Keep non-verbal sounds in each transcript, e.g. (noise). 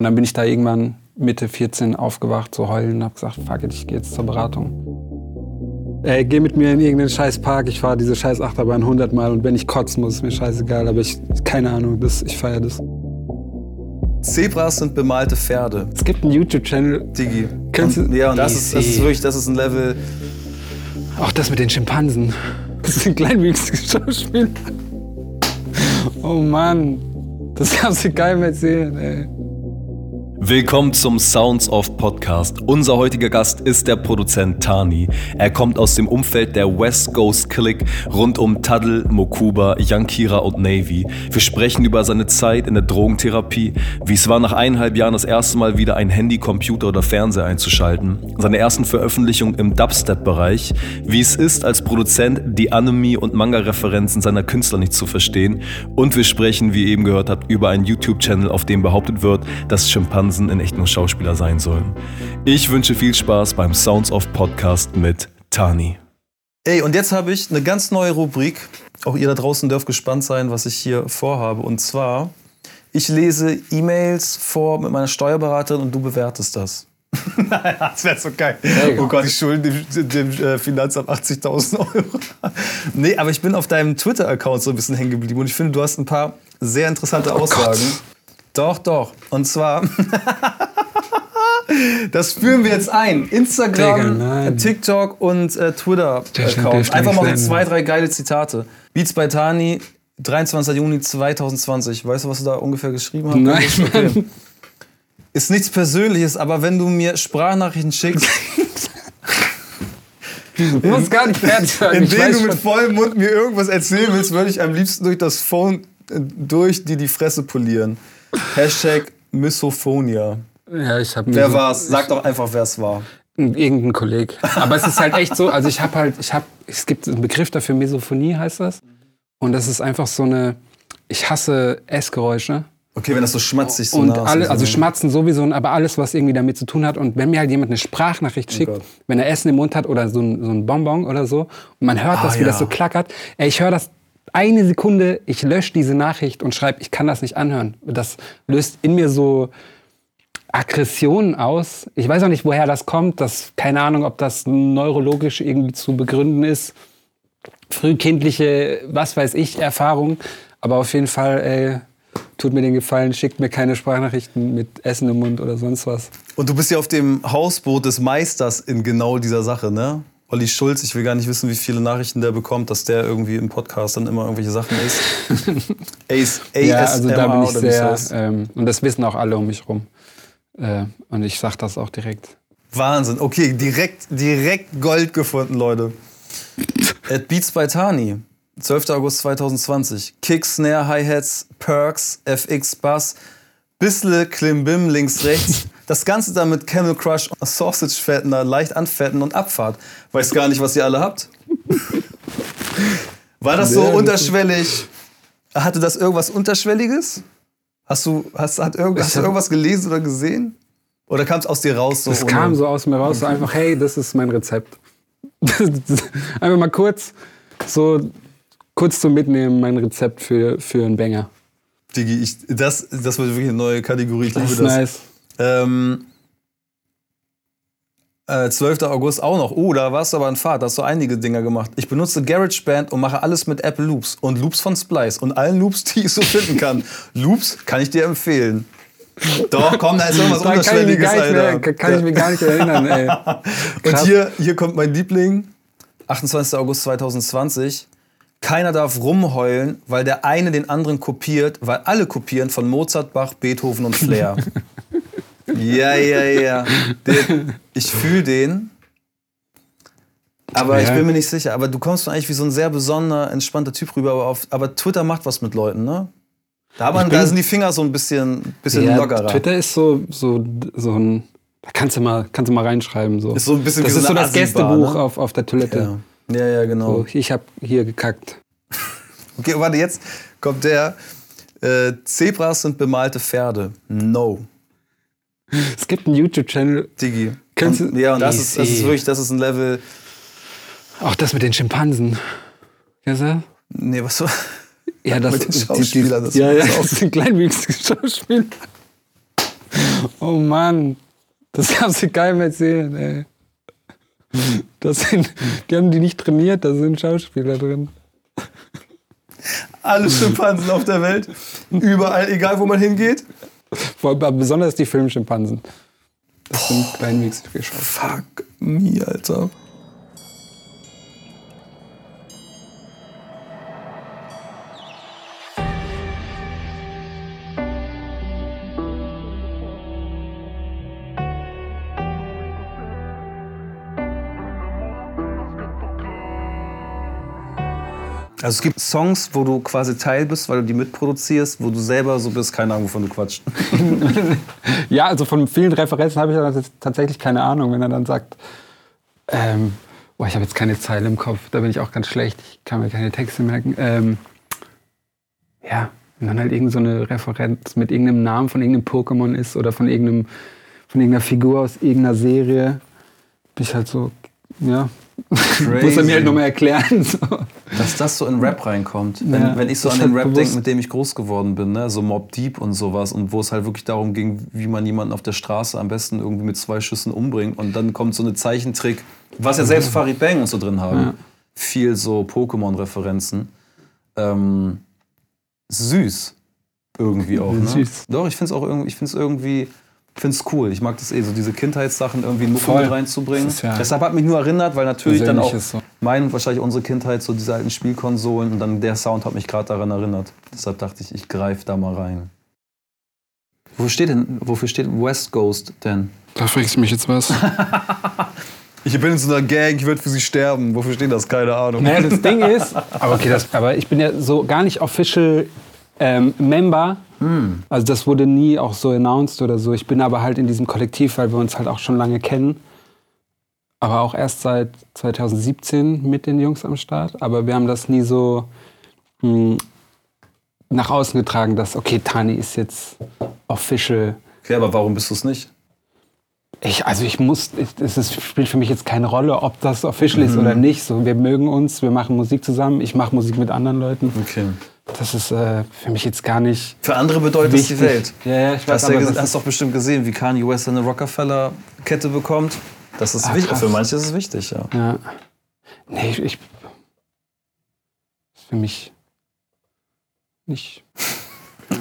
Und dann bin ich da irgendwann Mitte 14 aufgewacht, so heulen und hab gesagt, fuck it, ich gehe jetzt zur Beratung. Ey, geh mit mir in irgendeinen scheiß Park, ich fahre diese scheiß Achterbahn 100 Mal und wenn ich kotzen muss, ist mir scheißegal, aber ich, keine Ahnung, das, ich feiere das. Zebras sind bemalte Pferde. Es gibt einen YouTube-Channel. Digi. Kennst Und- du- Ja, und das ist, das ist wirklich, das ist ein Level. Auch das mit den Schimpansen. Das sind kleinwüchsige Schauspieler. Oh Mann, das kannst du geil erzählen, ey. Willkommen zum Sounds of Podcast. Unser heutiger Gast ist der Produzent Tani. Er kommt aus dem Umfeld der West Coast Click rund um Taddle, Mokuba, Yankira und Navy. Wir sprechen über seine Zeit in der Drogentherapie, wie es war, nach eineinhalb Jahren das erste Mal wieder ein Handy, Computer oder Fernseher einzuschalten, seine ersten Veröffentlichungen im Dubstep-Bereich, wie es ist, als Produzent die Anime- und Manga-Referenzen seiner Künstler nicht zu verstehen und wir sprechen, wie ihr eben gehört habt, über einen YouTube-Channel, auf dem behauptet wird, dass Schimpansen in echt nur Schauspieler sein sollen. Ich wünsche viel Spaß beim Sounds of Podcast mit Tani. Ey, und jetzt habe ich eine ganz neue Rubrik. Auch ihr da draußen dürft gespannt sein, was ich hier vorhabe. Und zwar, ich lese E-Mails vor mit meiner Steuerberaterin und du bewertest das. (laughs) das wäre so geil. Oh Gott, ich schulde dem, dem äh, Finanzamt 80.000 Euro. (laughs) nee, aber ich bin auf deinem Twitter-Account so ein bisschen hängen geblieben und ich finde, du hast ein paar sehr interessante Aussagen. Doch, doch. Und zwar, (laughs) das führen wir jetzt ein. Digga, Instagram, nein. TikTok und äh, Das Twitter-Account. dürfte Einfach mal so sein. zwei, drei geile Zitate. Beats bei Tani, 23. Juni 2020. Weißt du, was du da ungefähr geschrieben hast? Nein, Okay. Mann. Ist nichts Persönliches, aber wenn du mir Sprachnachrichten schickst, (laughs) Du musst gar nicht fertig sagen. in ich denen weiß du mit vollem Mund mir irgendwas erzählen willst, würde ich am liebsten durch das Phone äh, durch die die Fresse polieren. Hashtag Misophonia. Ja, ich habe Wer war's? Sag doch einfach, wer es war. Irgendein Kolleg. Aber es ist halt echt so, also ich habe halt, ich habe, es gibt einen Begriff dafür, Misophonie heißt das. Und das ist einfach so eine, ich hasse Essgeräusche. Okay, wenn das so schmatzig so und alle, so, also? Schmatzen sowieso, aber alles, was irgendwie damit zu tun hat. Und wenn mir halt jemand eine Sprachnachricht schickt, Oh wenn er Essen im Mund hat oder so ein, so ein Bonbon oder so, und man hört das, wie Ah, ja. das so klackert, ey, ich höre das eine Sekunde, ich lösche diese Nachricht und schreibe, ich kann das nicht anhören. Das löst in mir so Aggressionen aus. Ich weiß auch nicht, woher das kommt. Das, keine Ahnung, ob das neurologisch irgendwie zu begründen ist. Frühkindliche, was weiß ich, Erfahrung. Aber auf jeden Fall, ey, tut mir den Gefallen, schickt mir keine Sprachnachrichten mit Essen im Mund oder sonst was. Und du bist ja auf dem Hausboot des Meisters in genau dieser Sache, ne? Olli Schulz, ich will gar nicht wissen, wie viele Nachrichten der bekommt, dass der irgendwie im Podcast dann immer irgendwelche Sachen isst. (laughs) Ace, ja, also da bin ich sehr, ähm, und das wissen auch alle um mich rum. Äh, und ich sag das auch direkt. Wahnsinn. Okay, direkt, direkt Gold gefunden, Leute. At Beats by Tani. 12. August 2020. Kick, Snare, Hi-Hats, Perks, FX, Bass, bissle Klimbim links, rechts. Das Ganze dann mit Camel Crush, Sausage Fettner, leicht anfetten und Abfahrt. Weiß gar nicht, was ihr alle habt. (laughs) War das so unterschwellig? Hatte das irgendwas Unterschwelliges? Hast du, hast, hat irgend, hast du irgendwas gelesen oder gesehen? Oder kam es aus dir raus? So Das ohne- kam so aus mir raus, so einfach, hey, das ist mein Rezept. (laughs) einfach mal kurz, so kurz zum Mitnehmen, mein Rezept für, für einen Banger. Digi, ich, das, das wird wirklich eine neue Kategorie. Ich Das liebe ist das. nice. Ähm, äh, 12. August auch noch. Oh, da warst du aber in Fahrt. Da hast du einige Dinger gemacht. Ich benutze GarageBand und mache alles mit Apple Loops und Loops von Splice und allen Loops, die ich so finden kann. (laughs) Loops kann ich dir empfehlen. Doch, komm, da ist irgendwas Da kann ich, Unterschwelliges, gar nicht mehr, Alter. kann ich mich gar nicht erinnern, ey. (laughs) Und hier, hier kommt mein Liebling. 28. August 2020. Keiner darf rumheulen, weil der eine den anderen kopiert, weil alle kopieren von Mozart, Bach, Beethoven und Flair. (laughs) ja, ja, ja. Den, ich fühle den. Aber ich Ja. bin mir nicht sicher. Aber du kommst eigentlich wie so ein sehr besonderer, entspannter Typ rüber. Aber, auf, aber Twitter macht was mit Leuten, ne? Da, man, Ich bin- da sind die Finger so ein bisschen, bisschen Ja, lockerer. Twitter ist so, so, so ein. Da kannst du mal, kannst du mal reinschreiben. So. Ist so ein bisschen das wie ist so so das Gästebuch ne? auf, auf der Toilette. Ja. ja, ja, genau. So, ich habe hier gekackt. (laughs) Okay, warte, jetzt kommt der. Äh, Zebras sind bemalte Pferde. No. (laughs) Es gibt einen YouTube-Channel, Digi. Kennst du- ja, und das ist, das ist wirklich, das ist ein Level. auch das mit den Schimpansen. Kennst du? Nee, was so. (laughs) Ja, das Mit den Schauspielern, das ja, ist ja, das sind kleinwüchsige Schauspieler. Oh Mann, das kannst du keinem erzählen, ey. Das sind, die haben die nicht trainiert, da sind Schauspieler drin. Alle Schimpansen auf der Welt, überall, egal wo man hingeht. Besonders die Filmschimpansen. Das sind kleinwüchsige Schauspieler. Fuck me, Alter. Also es gibt Songs, wo du quasi Teil bist, weil du die mitproduzierst, wo du selber so bist, keine Ahnung, wovon du quatscht. (laughs) Ja, also von vielen Referenzen habe ich dann tatsächlich keine Ahnung, wenn er dann sagt, ähm, boah, ich habe jetzt keine Zeile im Kopf, da bin ich auch ganz schlecht, ich kann mir keine Texte merken. Ähm, ja, wenn dann halt irgend so Referenz mit irgendeinem Namen von irgendeinem Pokémon ist oder von irgendeinem, von irgendeiner Figur aus irgendeiner Serie, bin ich halt so, ja, muss er mir halt nochmal erklären. So. Dass das so in Rap reinkommt. Wenn, Ja, wenn ich so an den Rap denke, mit dem ich groß geworden bin, ne? so Mob Deep und sowas, und wo es halt wirklich darum ging, wie man jemanden auf der Straße am besten irgendwie mit zwei Schüssen umbringt. Und dann kommt so eine Zeichentrick, was ja selbst Farid Bang und so drin haben. Ja. Viel so Pokémon-Referenzen. Ähm, süß. Irgendwie auch. Ne? Süß. Doch, ich finde es auch irgendwie, ich find's irgendwie, finde es cool. Ich mag das eh, so diese Kindheitssachen irgendwie in Mucke mit reinzubringen. Ja Deshalb hat mich nur erinnert, weil natürlich dann auch so. mein, wahrscheinlich unsere Kindheit, so diese alten Spielkonsolen und dann der Sound hat mich gerade daran erinnert. Deshalb dachte ich, ich greife da mal rein. Wofür steht denn, wofür steht West Ghost denn? Da fragst du mich jetzt was. (laughs) Ich bin in so einer Gang, ich würde für sie sterben. Wofür steht das? Keine Ahnung. Naja, das Ding ist, aber okay, das, aber ich bin ja so gar nicht official ähm, Member. Also das wurde nie auch so announced oder so. Ich bin aber halt in diesem Kollektiv, weil wir uns halt auch schon lange kennen. Aber auch erst seit 2017 mit den Jungs am Start. Aber wir haben das nie so mh, nach außen getragen, dass, okay, Tani ist jetzt official. Okay, aber warum bist du es nicht? Ich, also ich muss, es spielt für mich jetzt keine Rolle, ob das official ist oder nicht. So, wir mögen uns, wir machen Musik zusammen, ich mache Musik mit anderen Leuten. Okay. Das ist äh, für mich jetzt gar nicht Für andere bedeutet es die Welt. Ja, ja, ich weiß, Hast du aber ja, das hast doch bestimmt gesehen, wie Kanye West eine Rockefeller-Kette bekommt. Das ist Ah, wichtig. krass. Für manche ist es wichtig, ja. ja. Nee, ich, ich ist für mich nicht.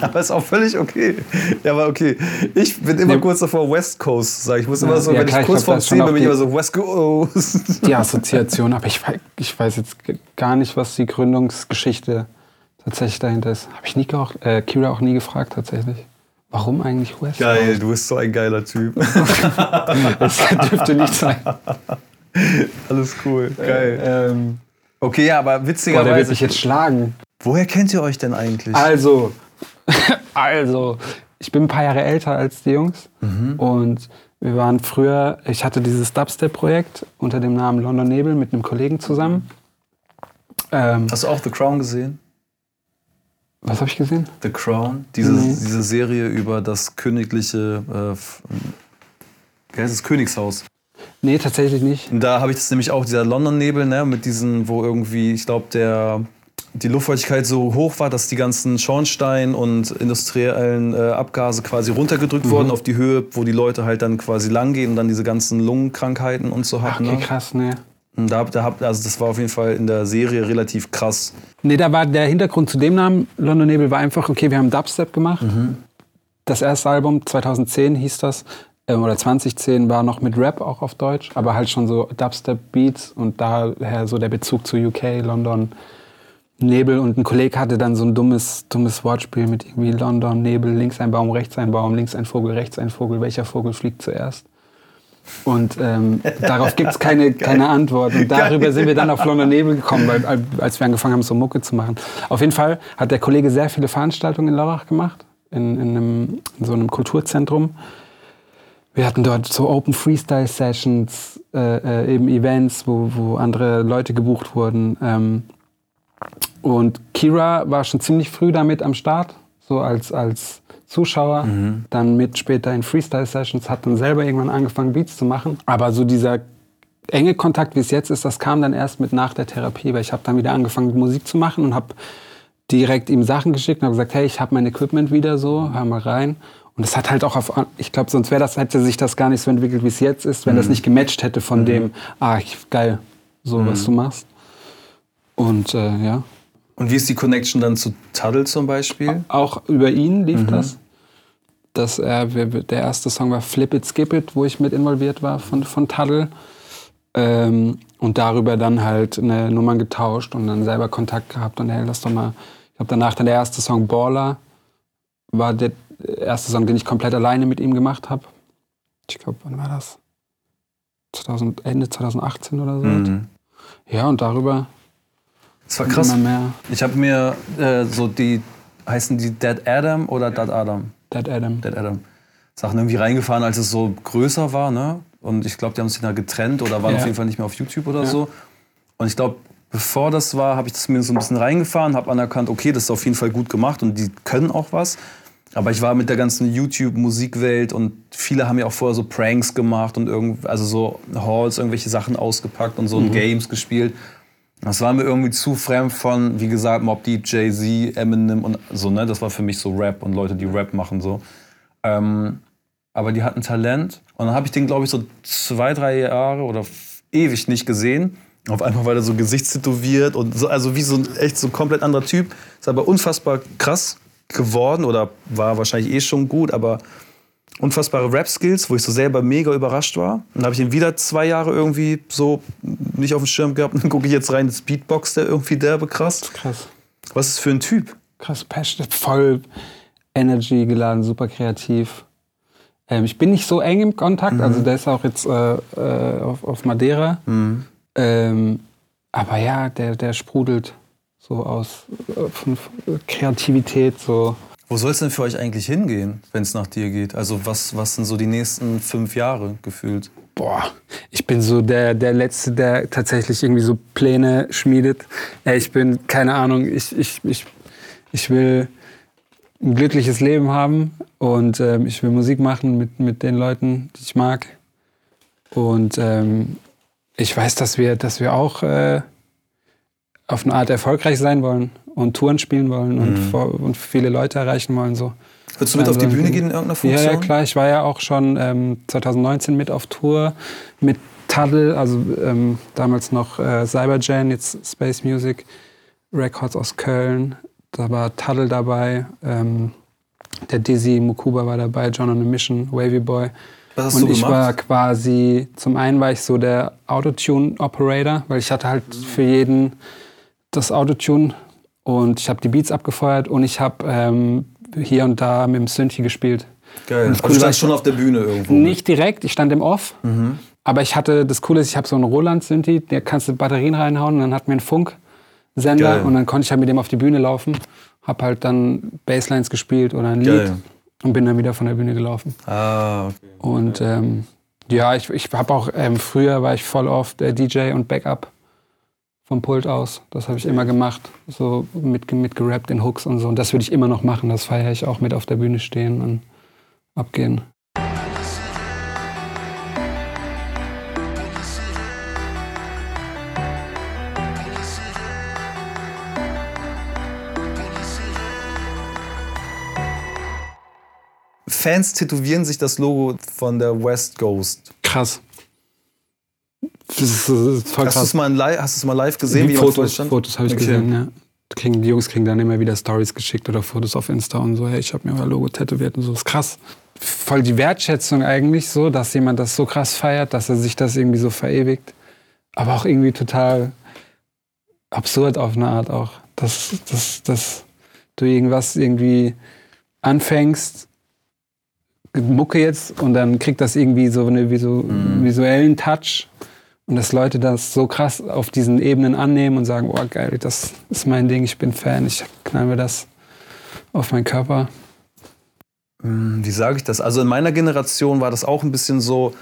(laughs) Aber ist auch völlig okay. Ja, aber okay. Ich bin immer Nee. kurz davor West Coast, sag ich. Muss immer so, ja, wenn klar, ich kurz vorm Ziel bin, bin ich immer so West Coast. Die Assoziation, aber ich, ich weiß jetzt gar nicht, was die Gründungsgeschichte tatsächlich dahinter ist. Habe ich nie auch, äh, Kira auch nie gefragt tatsächlich. Warum eigentlich West? Geil, du bist so ein geiler Typ. (laughs) Das dürfte nicht sein. (laughs) Alles cool, geil. Ähm, Okay, ja, aber boah, der wird witzigerweise. mich jetzt schlagen. woher kennt ihr euch denn eigentlich? Also, (laughs) also, ich bin ein paar Jahre älter als die Jungs und wir waren früher, ich hatte dieses Dubstep-Projekt unter dem Namen London Nebel mit einem Kollegen zusammen. Ähm, Hast du auch The Crown gesehen? was habe ich gesehen? The Crown? Diese, Nee. diese Serie über das königliche. Äh, wie heißt es? Königshaus. Nee, tatsächlich nicht. Und da habe ich das nämlich auch, dieser London-Nebel, ne, mit diesen, wo irgendwie, ich glaube, der die Luftfeuchtigkeit so hoch war, dass die ganzen Schornstein und industriellen äh, Abgase quasi runtergedrückt wurden auf die Höhe, wo die Leute halt dann quasi langgehen und dann diese ganzen Lungenkrankheiten und so hatten. okay, ne? krass, nee. Und da, da also das war auf jeden Fall in der Serie relativ krass. Nee, da war der Hintergrund zu dem Namen London Nebel war einfach, okay, wir haben Dubstep gemacht. Das erste Album, 2010 hieß das, ähm, oder 2010 war noch mit Rap auch auf Deutsch, aber halt schon so Dubstep-Beats und daher so der Bezug zu UK, London, Nebel. Und ein Kollege hatte dann so ein dummes, dummes Wortspiel mit irgendwie London, Nebel, links ein Baum, rechts ein Baum, links ein Vogel, rechts ein Vogel, welcher Vogel fliegt zuerst? Und ähm, (laughs) darauf gibt es keine, keine Antwort. Und darüber sind wir dann auf London Nebel gekommen, weil, als wir angefangen haben, so Mucke zu machen. Auf jeden Fall hat der Kollege sehr viele Veranstaltungen in Lörrach gemacht, in, in, einem, in so einem Kulturzentrum. Wir hatten dort so Open Freestyle Sessions, äh, äh, eben Events, wo, wo andere Leute gebucht wurden. Ähm, und Kira war schon ziemlich früh damit am Start, so als, als Zuschauer. Dann mit später in Freestyle Sessions, hat dann selber irgendwann angefangen, Beats zu machen. Aber so dieser enge Kontakt, wie es jetzt ist, das kam dann erst mit nach der Therapie, weil ich habe dann wieder angefangen, Musik zu machen und habe direkt ihm Sachen geschickt und habe gesagt, hey, ich habe mein Equipment wieder so, hör mal rein. Und es hat halt auch auf, ich glaube, sonst wäre das, hätte sich das gar nicht so entwickelt, wie es jetzt ist, wenn das nicht gematcht hätte von dem, ah, geil, so was du machst. Und äh, ja. Und wie ist die Connection dann zu Tuddle zum Beispiel? Auch über ihn lief das. Das, äh, der erste Song war Flip It, Skip It, wo ich mit involviert war von, von Tuddle. Ähm, und darüber dann halt eine Nummern getauscht und dann selber Kontakt gehabt und hey, lass doch mal. Ich glaube, danach dann der erste Song Baller war der erste Song, den ich komplett alleine mit ihm gemacht habe. Ich glaube, wann war das? 2000, Ende 2018 oder so. Mhm. Ja, und darüber Das war krass. Ich habe mir äh, so die, heißen die Dead Adam oder Dead Adam? Dead Adam. Dead Adam. Sachen irgendwie reingefahren, als es so größer war, ne? Und ich glaube, die haben sich da getrennt oder waren Ja. auf jeden Fall nicht mehr auf YouTube oder Ja. so. Und ich glaube, bevor das war, habe ich das mir so ein bisschen reingefahren, habe anerkannt, okay, das ist auf jeden Fall gut gemacht und die können auch was. Aber ich war mit der ganzen YouTube-Musikwelt und viele haben ja auch vorher so Pranks gemacht und irgend, also so Halls, irgendwelche Sachen ausgepackt und so und Games gespielt. Das war mir irgendwie zu fremd von, wie gesagt, Mob Deep, Jay-Z, Eminem und so, ne? Das war für mich so Rap und Leute, die Rap machen so. Ähm, aber die hatten Talent. Und dann habe ich den, glaube ich, so zwei, drei Jahre oder ewig nicht gesehen. Auf einmal war der so gesichtstätowiert und so, also wie so ein echt so komplett anderer Typ. Ist aber unfassbar krass geworden oder war wahrscheinlich eh schon gut, aber unfassbare Rap-Skills, wo ich so selber mega überrascht war. Und dann habe ich ihn wieder zwei Jahre irgendwie so nicht auf dem Schirm gehabt. Und (laughs) dann gucke ich jetzt rein, das Beatbox, der irgendwie derbe krass. Krass. Was ist für ein Typ? krass Passion, voll Energy geladen, super kreativ. Ähm, ich bin nicht so eng im Kontakt, also der ist auch jetzt äh, äh, auf, auf Madeira. Ähm, aber ja, der, der sprudelt so aus äh, von Kreativität, so. Wo soll es denn für euch eigentlich hingehen, wenn es nach dir geht? Also was, was sind so die nächsten fünf Jahre gefühlt? Boah, ich bin so der, der Letzte, der tatsächlich irgendwie so Pläne schmiedet. Ich bin, keine Ahnung, ich, ich, ich, ich will ein glückliches Leben haben und ähm, ich will Musik machen mit, mit den Leuten, die ich mag. Und ähm, ich weiß, dass wir, dass wir auch äh, auf eine Art erfolgreich sein wollen und Touren spielen wollen und, vor, und viele Leute erreichen wollen. So. Würdest du mit auf die Bühne gehen in irgendeiner Ja, Funktion? ja, klar. Ich war ja auch schon ähm, 2019 mit auf Tour mit Tuddle, also ähm, damals noch äh, Cyberjan, jetzt Space Music Records aus Köln. Da war Tuddle dabei, ähm, der Dizzy Mukuba war dabei, John on a Mission, Wavy Boy. Was hast Und du ich gemacht? war quasi, zum einen war ich so der Autotune-Operator, weil ich hatte halt für jeden das Autotune und ich habe die Beats abgefeuert und ich habe ähm, hier und da mit dem Synthi gespielt. Geil. Und das Also Coole du schon auf der Bühne irgendwo. Nicht direkt, ich stand im Off. Aber ich hatte, das Coole ist, ich habe so einen Roland-Synthi, da kannst du Batterien reinhauen und dann hat mir einen Funksender Geil. und dann konnte ich halt mit dem auf die Bühne laufen. Hab halt dann Basslines gespielt oder ein Geil. Lied und bin dann wieder von der Bühne gelaufen. Ah, okay. Und ähm, ja, ich, ich habe auch, ähm, früher war ich voll oft der DJ und Backup vom Pult aus. Das habe ich immer gemacht, so mit, mit gerappt in Hooks und so. Und das würde ich immer noch machen. Das feiere ich auch mit auf der Bühne stehen und abgehen. Fans tätowieren sich das Logo von der West Ghost. Krass. Das ist, voll Hast du es mal, in li- hast du's mal live gesehen? Die dir Fotos? Fotos habe ich Okay. gesehen, ja. Kriegen, die Jungs kriegen dann immer wieder Stories geschickt oder Fotos auf Insta und so, hey, ich habe mir euer Logo tätowiert und so. Das ist krass. Voll die Wertschätzung eigentlich so, dass jemand das so krass feiert, dass er sich das irgendwie so verewigt. Aber auch irgendwie total absurd auf eine Art auch. Dass, dass, dass du irgendwas irgendwie anfängst, Mucke jetzt, und dann kriegt das irgendwie so einen visu visuellen Touch. Und dass Leute das so krass auf diesen Ebenen annehmen und sagen, oh geil, das ist mein Ding, ich bin Fan, ich knall mir das auf meinen Körper. Hm, Wie sage ich das? Also in meiner Generation war das auch ein bisschen so.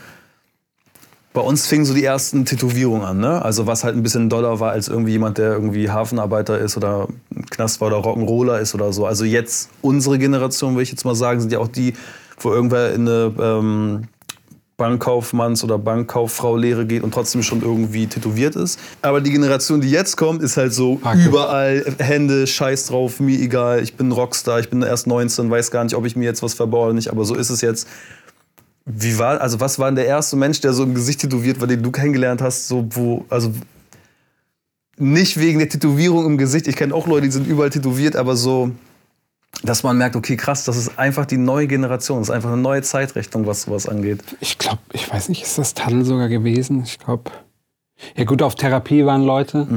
Bei uns fingen so die ersten Tätowierungen an, ne? Also was halt ein bisschen doller war als irgendwie jemand, der irgendwie Hafenarbeiter ist oder Knast war oder Rock'n'Roller ist oder so. Also jetzt unsere Generation, würde ich jetzt mal sagen, sind ja auch die, wo irgendwer in eine ähm, Bankkaufmanns- oder Bankkauffrau-Lehre geht und trotzdem schon irgendwie tätowiert ist. Aber die Generation, die jetzt kommt, ist halt so Okay. überall Hände, Scheiß drauf, mir egal, ich bin ein Rockstar, ich bin erst 19, weiß gar nicht, ob ich mir jetzt was verbaue oder nicht, aber so ist es jetzt. Wie war, also was war denn der erste Mensch, der so im Gesicht tätowiert war, den du kennengelernt hast, so wo, also nicht wegen der Tätowierung im Gesicht, ich kenne auch Leute, die sind überall tätowiert, aber so, dass man merkt, okay, krass, das ist einfach die neue Generation, das ist einfach eine neue Zeitrechnung, was sowas angeht. Ich glaube, ich weiß nicht, ist das Tadel sogar gewesen? Ich glaube. Ja, gut, auf Therapie waren Leute,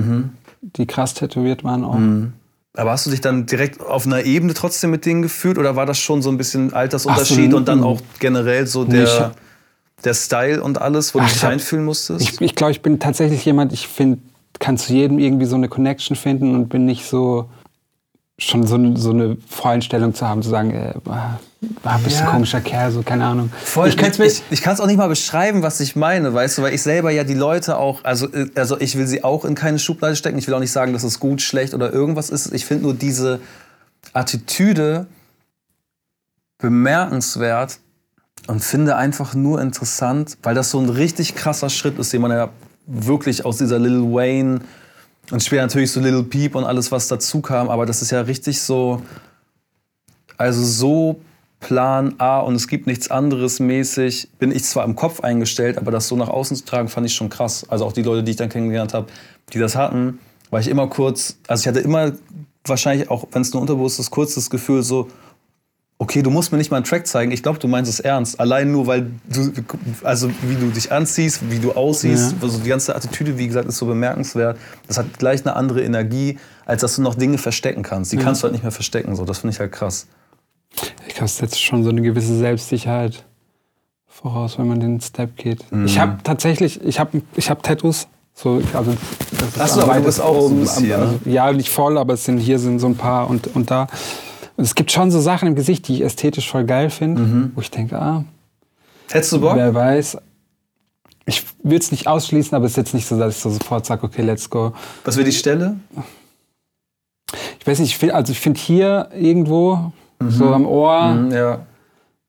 die krass tätowiert waren auch. Aber hast du dich dann direkt auf einer Ebene trotzdem mit denen gefühlt oder war das schon so ein bisschen Altersunterschied so, und dann auch generell so Nee, ich der, der Style und alles, wo du Ach, dich ich hab- einfühlen musstest? Ich, ich glaube, ich bin tatsächlich jemand, ich finde, kann zu jedem irgendwie so eine Connection finden und bin nicht so schon so, eine- so eine Voreinstellung zu haben, zu sagen, äh, ah, ah, bist Ja. ein komischer Kerl, so keine Ahnung. Voll, ich ich kann es ich, kann's auch nicht mal beschreiben, was ich meine, weißt du, weil ich selber ja die Leute auch, also, äh, also ich will sie auch in keine Schublade stecken. Ich will auch nicht sagen, dass es gut, schlecht oder irgendwas ist. Ich finde nur diese Attitüde bemerkenswert und finde einfach nur interessant, weil das so ein richtig krasser Schritt ist, den man ja wirklich aus dieser Lil Wayne und später natürlich so Lil Peep und alles, was dazu kam, aber das ist ja richtig so, also so Plan A und es gibt nichts anderes mäßig, bin ich zwar im Kopf eingestellt, aber das so nach außen zu tragen, fand ich schon krass. Also auch die Leute, die ich dann kennengelernt habe, die das hatten, war ich immer kurz, also ich hatte immer wahrscheinlich auch, wenn es nur unterbewusst ist, kurz das Gefühl so, okay, du musst mir nicht mal einen Track zeigen, ich glaube, du meinst es ernst. Allein nur, weil du, also wie du dich anziehst, wie du aussiehst, Ja. also die ganze Attitüde, wie gesagt, ist so bemerkenswert. Das hat gleich eine andere Energie, als dass du noch Dinge verstecken kannst. Die kannst du halt nicht mehr verstecken, so. Das finde ich halt krass. ich es setzt schon so eine gewisse Selbstsicherheit voraus, wenn man den Step geht. Ich habe tatsächlich, ich habe ich hab Tattoos. So, also, das ist Ach so, am aber du bist auch so ein bisschen, also, ne? Ja, nicht voll, aber es sind, hier sind so ein paar und, und da. Und es gibt schon so Sachen im Gesicht, die ich ästhetisch voll geil finde, Mhm. wo ich denke, ah, Hättest du Bock? wer weiß. Ich will es nicht ausschließen, aber es ist jetzt nicht so, dass ich so sofort sage, okay, let's go. Was wäre die Stelle? Ich weiß nicht, ich find, also ich finde hier irgendwo, so am Ohr, Mhm, ja.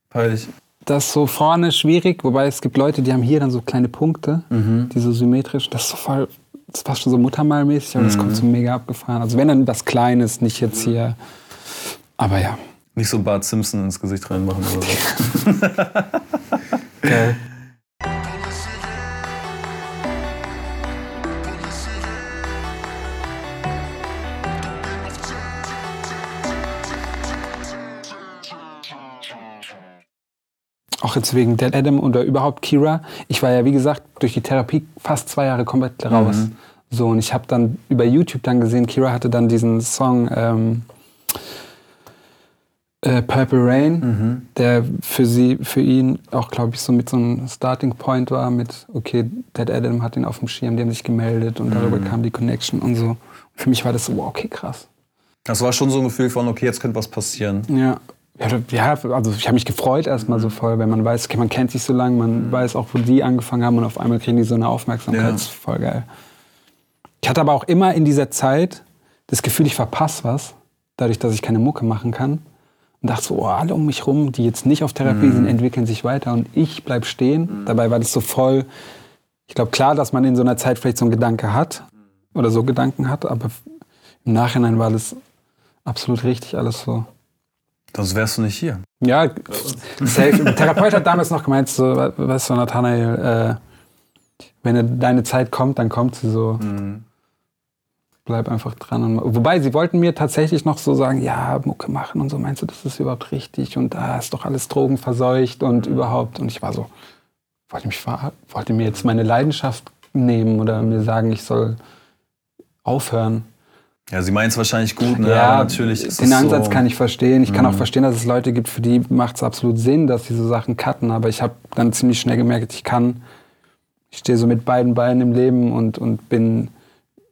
Peinlich. das so vorne schwierig, wobei es gibt Leute, die haben hier dann so kleine Punkte, Mhm. die so symmetrisch, das ist so voll, das ist fast schon so Muttermalmäßig, aber das Mhm. kommt so mega abgefahren. Also wenn dann was Kleines, nicht jetzt hier, aber ja. Nicht so Bart Simpson ins Gesicht reinmachen oder so. (laughs) Geil. Auch jetzt wegen Dead Adam oder überhaupt Kira. Ich war ja, wie gesagt, durch die Therapie fast zwei Jahre komplett raus. So, und ich habe dann über YouTube dann gesehen, Kira hatte dann diesen Song ähm, äh, Purple Rain, der für sie, für ihn auch, glaube ich, so mit so einem Starting Point war, mit, okay, Dead Adam hat ihn auf dem Schirm, die haben sich gemeldet und darüber kam die Connection und so. Für mich war das so, wow, okay, krass. Das war schon so ein Gefühl von, okay, jetzt könnte was passieren. Ja. Ja, also ich habe mich gefreut erstmal so voll, wenn man weiß, okay, man kennt sich so lange, man weiß auch, wo die angefangen haben und auf einmal kriegen die so eine Aufmerksamkeit. Ja. Das ist voll geil. Ich hatte aber auch immer in dieser Zeit das Gefühl, ich verpasse was, dadurch, dass ich keine Mucke machen kann. Und dachte so, oh, alle um mich rum, die jetzt nicht auf Therapie sind, entwickeln sich weiter und ich bleib stehen. Dabei war das so voll, ich glaube klar, dass man in so einer Zeit vielleicht so einen Gedanke hat oder so Gedanken hat, aber im Nachhinein war das absolut richtig alles so. Sonst wärst du nicht hier. Ja, safe. Der Therapeut hat damals noch gemeint, so, weißt du, Nathanael, äh, wenn deine Zeit kommt, dann kommt sie so. Bleib einfach dran. Und, wobei, sie wollten mir tatsächlich noch so sagen, ja, Mucke machen und so. Meinst du, das ist überhaupt richtig? Und da ist doch alles drogenverseucht und überhaupt. Und ich war so, wollte, mich, wollte mir jetzt meine Leidenschaft nehmen oder mir sagen, ich soll aufhören. Ja, sie meint es wahrscheinlich gut, ne? Ja, Aber natürlich ist den Ansatz so, kann ich verstehen. Ich kann auch verstehen, dass es Leute gibt, für die macht es absolut Sinn, dass sie so Sachen cutten. Aber ich habe dann ziemlich schnell gemerkt, ich kann, ich stehe so mit beiden Beinen im Leben und, und bin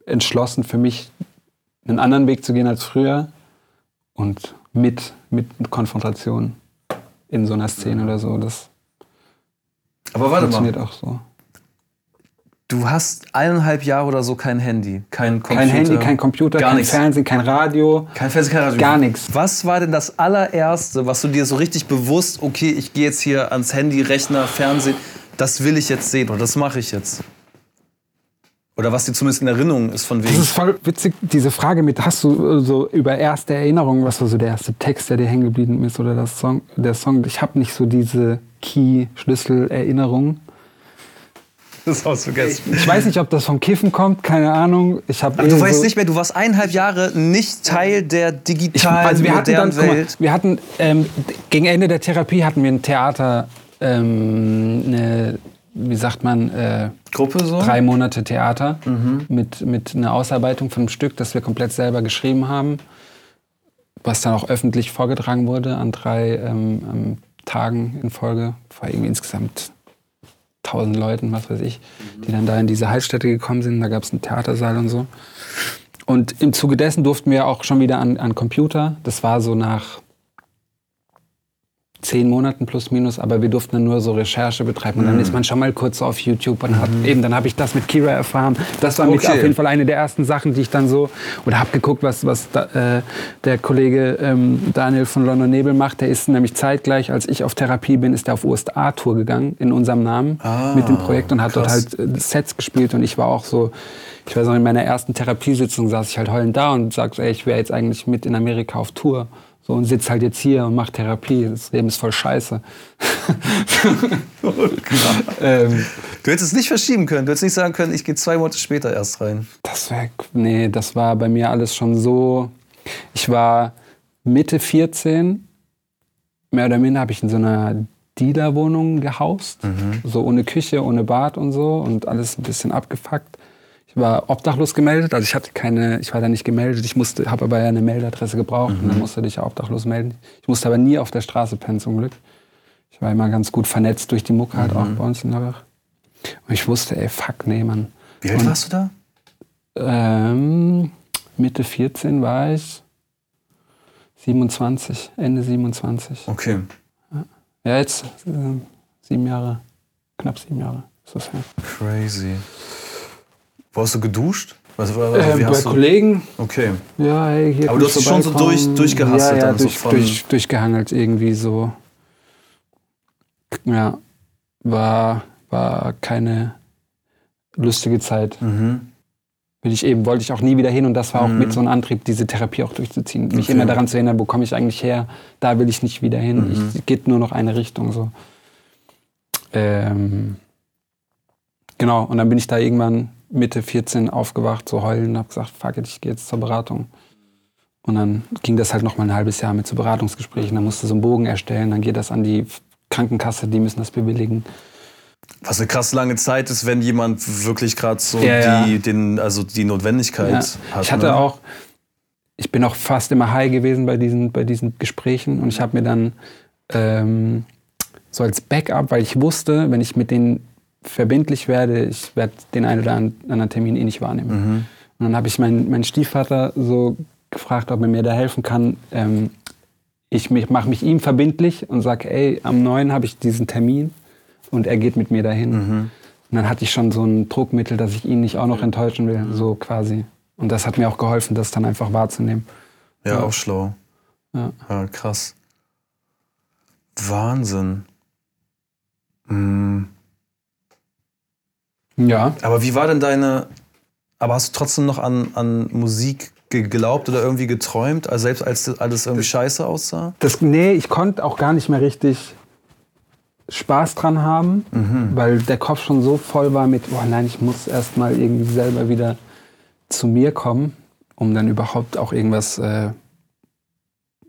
entschlossen für mich, einen anderen Weg zu gehen als früher und mit, mit Konfrontation in so einer Szene oder so. Das Aber warte funktioniert mal, auch so. du hast eineinhalb Jahre oder so kein Handy, kein Computer. Kein Handy, kein Computer, Gar kein nichts. Fernsehen, kein Radio. Kein Fernsehen, kein Radio. Gar nichts. Was war denn das allererste, was du dir so richtig bewusst, okay, ich gehe jetzt hier ans Handy, Rechner, Fernsehen, das will ich jetzt sehen oder das mache ich jetzt? Oder was dir zumindest in Erinnerung ist von wegen. Das ist voll witzig, diese Frage mit, hast du äh, so über erste Erinnerungen, was war so der erste Text, der dir hängen geblieben ist oder das Song, der Song? Ich habe nicht so diese Key-Schlüssel-Erinnerungen. (laughs) Das hast du vergessen. Ich weiß nicht, ob das vom Kiffen kommt, keine Ahnung. Ich hab Aber du eh weißt so, nicht mehr, du warst eineinhalb Jahre nicht Teil der ich, digitalen, also wir hatten dann, guck mal, Welt. wir hatten ähm, gegen Ende der Therapie hatten wir ein Theater, ähm, eine, wie sagt man, äh, Gruppe so? drei Monate Theater mit, mit einer Ausarbeitung von einem Stück, das wir komplett selber geschrieben haben, was dann auch öffentlich vorgetragen wurde an drei ähm, ähm, Tagen in Folge. Vor irgendwie insgesamt tausend Leuten, was weiß ich, die dann da in diese Heilstätte gekommen sind. Da gab es einen Theatersaal und so. Und im Zuge dessen durften wir auch schon wieder an, an Computer. Das war so nach zehn Monaten plus minus, aber wir durften dann nur so Recherche betreiben. Und dann ist man schon mal kurz auf YouTube und hat eben, dann habe ich das mit Kira erfahren. Das war Okay. auf jeden Fall eine der ersten Sachen, die ich dann so, oder habe geguckt, was, was da, äh, der Kollege ähm, Daniel von London Nebel macht. Der ist nämlich zeitgleich, als ich auf Therapie bin, ist er auf USA-Tour gegangen in unserem Namen mit dem Projekt und hat dort krass. halt äh, Sets gespielt und ich war auch so, ich weiß noch, in meiner ersten Therapiesitzung saß ich halt heulend da und sagte, ey, ich wäre jetzt eigentlich mit in Amerika auf Tour. So und sitze halt jetzt hier und mache Therapie. Das Leben ist voll scheiße. ähm, Du hättest es nicht verschieben können. Du hättest nicht sagen können, ich gehe zwei Monate später erst rein. das wäre, nee, das war bei mir alles schon so. Ich war Mitte 14, mehr oder minder habe ich in so einer Dealer-Wohnung gehaust. So ohne Küche, ohne Bad und so und alles ein bisschen abgefuckt. Ich war obdachlos gemeldet, also ich hatte keine, ich war da nicht gemeldet. Ich musste, habe aber ja eine Meldadresse gebraucht und dann musste dich ja obdachlos melden. Ich musste aber nie auf der Straße pennen zum Glück. Ich war immer ganz gut vernetzt durch die Mucke halt auch bei uns in Lörrach. Und ich wusste, ey, fuck, nee, Mann. Wie alt Und- warst du da? Ähm, Mitte 14 war ich 27, Ende 27. Okay. Ja, jetzt äh, sieben Jahre, knapp sieben Jahre ist das her. Crazy. Wo hast du geduscht? Was, was, Ähm, wie bei Kollegen, okay. ja, hey, hier Aber du hast dich schon so durch- durchgehustelt ja, ja, dann so durch, durch, durchgehangelt irgendwie so. Ja, war, war keine lustige Zeit. Mhm. Will ich eben, wollte ich auch nie wieder hin und das war auch mit so ein Antrieb, diese Therapie auch durchzuziehen. Mich Okay. immer daran zu erinnern, wo komme ich eigentlich her, da will ich nicht wieder hin. Mhm. Ich geht nur noch eine Richtung so. Ähm, genau, und dann bin ich da irgendwann Mitte 14 aufgewacht, so heulen und habe gesagt, fuck it, ich gehe jetzt zur Beratung. Und dann ging das halt noch mal ein halbes Jahr mit zu Beratungsgesprächen. Dann musste so einen Bogen erstellen, dann geht das an die Krankenkasse, die müssen das bewilligen. Was eine krass lange Zeit ist, wenn jemand wirklich gerade so Ja, die, ja. Den, also die Notwendigkeit Ja. hat. Ich hatte ne? auch, ich bin auch fast immer high gewesen bei diesen, bei diesen Gesprächen und ich habe mir dann ähm, so als Backup, weil ich wusste, wenn ich mit denen verbindlich werde, ich werde den einen oder anderen Termin eh nicht wahrnehmen. Mhm. Und dann habe ich meinen, meinen Stiefvater so gefragt, ob er mir da helfen kann. Ähm, ich mache mich ihm verbindlich und sage, ey, am 9. habe ich diesen Termin und er geht mit mir dahin. Mhm. Und dann hatte ich schon so ein Druckmittel, dass ich ihn nicht auch noch enttäuschen will, so quasi. Und das hat mir auch geholfen, das dann einfach wahrzunehmen. Ja, Ja. auch schlau. Ja. Ja, krass. Wahnsinn. Hm. Ja. Aber wie war denn deine. Aber hast du trotzdem noch an, an Musik geglaubt oder irgendwie geträumt, also selbst als das alles irgendwie scheiße aussah? Das, nee, ich konnte auch gar nicht mehr richtig Spaß dran haben, weil der Kopf schon so voll war mit, oh nein, ich muss erst mal irgendwie selber wieder zu mir kommen, um dann überhaupt auch irgendwas äh,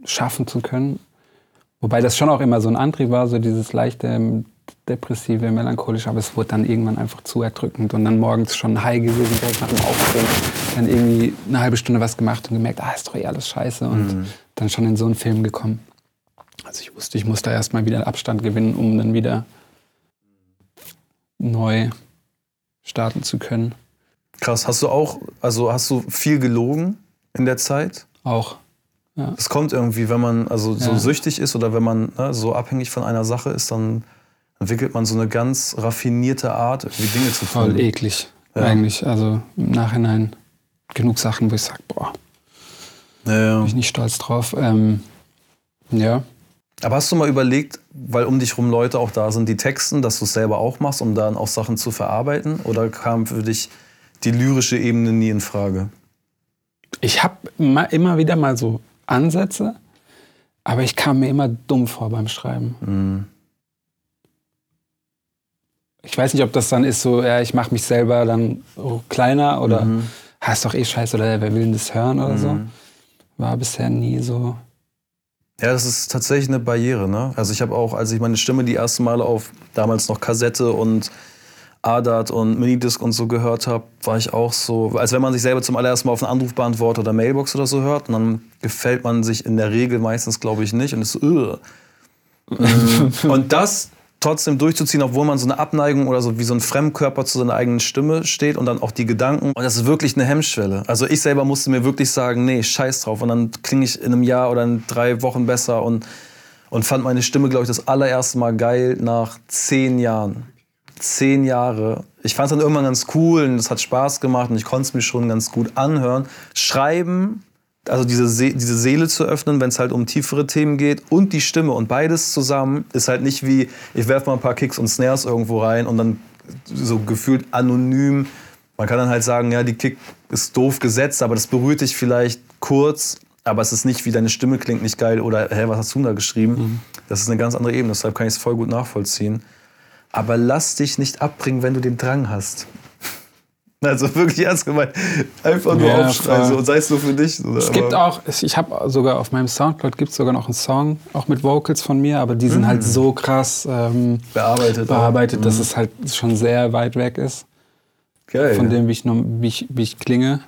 schaffen zu können. Wobei das schon auch immer so ein Antrieb war, so dieses leichte ähm, depressive, melancholische, aber es wurde dann irgendwann einfach zu erdrückend und dann morgens schon high gewesen, direkt nach dem Aufstehen, dann irgendwie eine halbe Stunde was gemacht und gemerkt, ah, ist doch eh alles scheiße und dann schon in so einen Film gekommen. Also ich wusste, ich muss da erstmal wieder Abstand gewinnen, um dann wieder neu starten zu können. Krass. Hast du auch, also hast du viel gelogen in der Zeit? Auch. Es kommt irgendwie, wenn man also so Ja. süchtig ist oder wenn man ne, so abhängig von einer Sache ist, dann entwickelt man so eine ganz raffinierte Art, irgendwie Dinge zu tun. Voll eklig, Ja. eigentlich. Also im Nachhinein genug Sachen, wo ich sage, boah, ja. bin ich nicht stolz drauf. Ähm, ja. Aber hast du mal überlegt, weil um dich rum Leute auch da sind, die Texten, dass du es selber auch machst, um dann auch Sachen zu verarbeiten? Oder kam für dich die lyrische Ebene nie in Frage? Ich habe immer wieder mal so Ansätze, aber ich kam mir immer dumm vor beim Schreiben. Mhm. Ich weiß nicht, ob das dann ist so, ja, ich mache mich selber dann kleiner oder mhm. ah, ist doch eh scheiße oder wer will denn das hören oder mhm. so. War bisher nie so. Ja, das ist tatsächlich eine Barriere. Ne? Also ich habe auch, als ich meine Stimme die ersten Male auf damals noch Kassette und ADAT und Minidisc und so gehört habe, war ich auch so, als wenn man sich selber zum allerersten Mal auf einen Anrufbeantworter oder Mailbox oder so hört und dann gefällt man sich in der Regel meistens, glaube ich, nicht und ist so, (laughs) und das trotzdem durchzuziehen, obwohl man so eine Abneigung oder so wie so ein Fremdkörper zu seiner eigenen Stimme steht und dann auch die Gedanken. Und das ist wirklich eine Hemmschwelle. Also ich selber musste mir wirklich sagen, nee, scheiß drauf. Und dann klinge ich in einem Jahr oder in drei Wochen besser und, und fand meine Stimme, glaube ich, das allererste Mal geil nach zehn Jahren. Zehn Jahre. Ich fand es dann irgendwann ganz cool und es hat Spaß gemacht und ich konnte es mir schon ganz gut anhören. Schreiben also diese, See diese Seele zu öffnen, wenn es halt um tiefere Themen geht und die Stimme und beides zusammen ist halt nicht wie, ich werfe mal ein paar Kicks und Snares irgendwo rein und dann so gefühlt anonym. Man kann dann halt sagen, ja, die Kick ist doof gesetzt, aber das berührt dich vielleicht kurz, aber es ist nicht wie deine Stimme klingt nicht geil oder hä, was hast du da geschrieben? Mhm. Das ist eine ganz andere Ebene, deshalb kann ich es voll gut nachvollziehen. Aber lass dich nicht abbringen, wenn du den Drang hast. (laughs) Also wirklich ernst gemeint. Einfach nur ja, aufschreien so, und sei es nur für dich. Oder? Es gibt auch, ich habe sogar auf meinem Soundcloud gibt es sogar noch einen Song, auch mit Vocals von mir, aber die sind mhm. halt so krass ähm, bearbeitet, bearbeitet mhm. dass es halt schon sehr weit weg ist. Geil. Von dem, wie ich, wie, ich, wie ich klinge.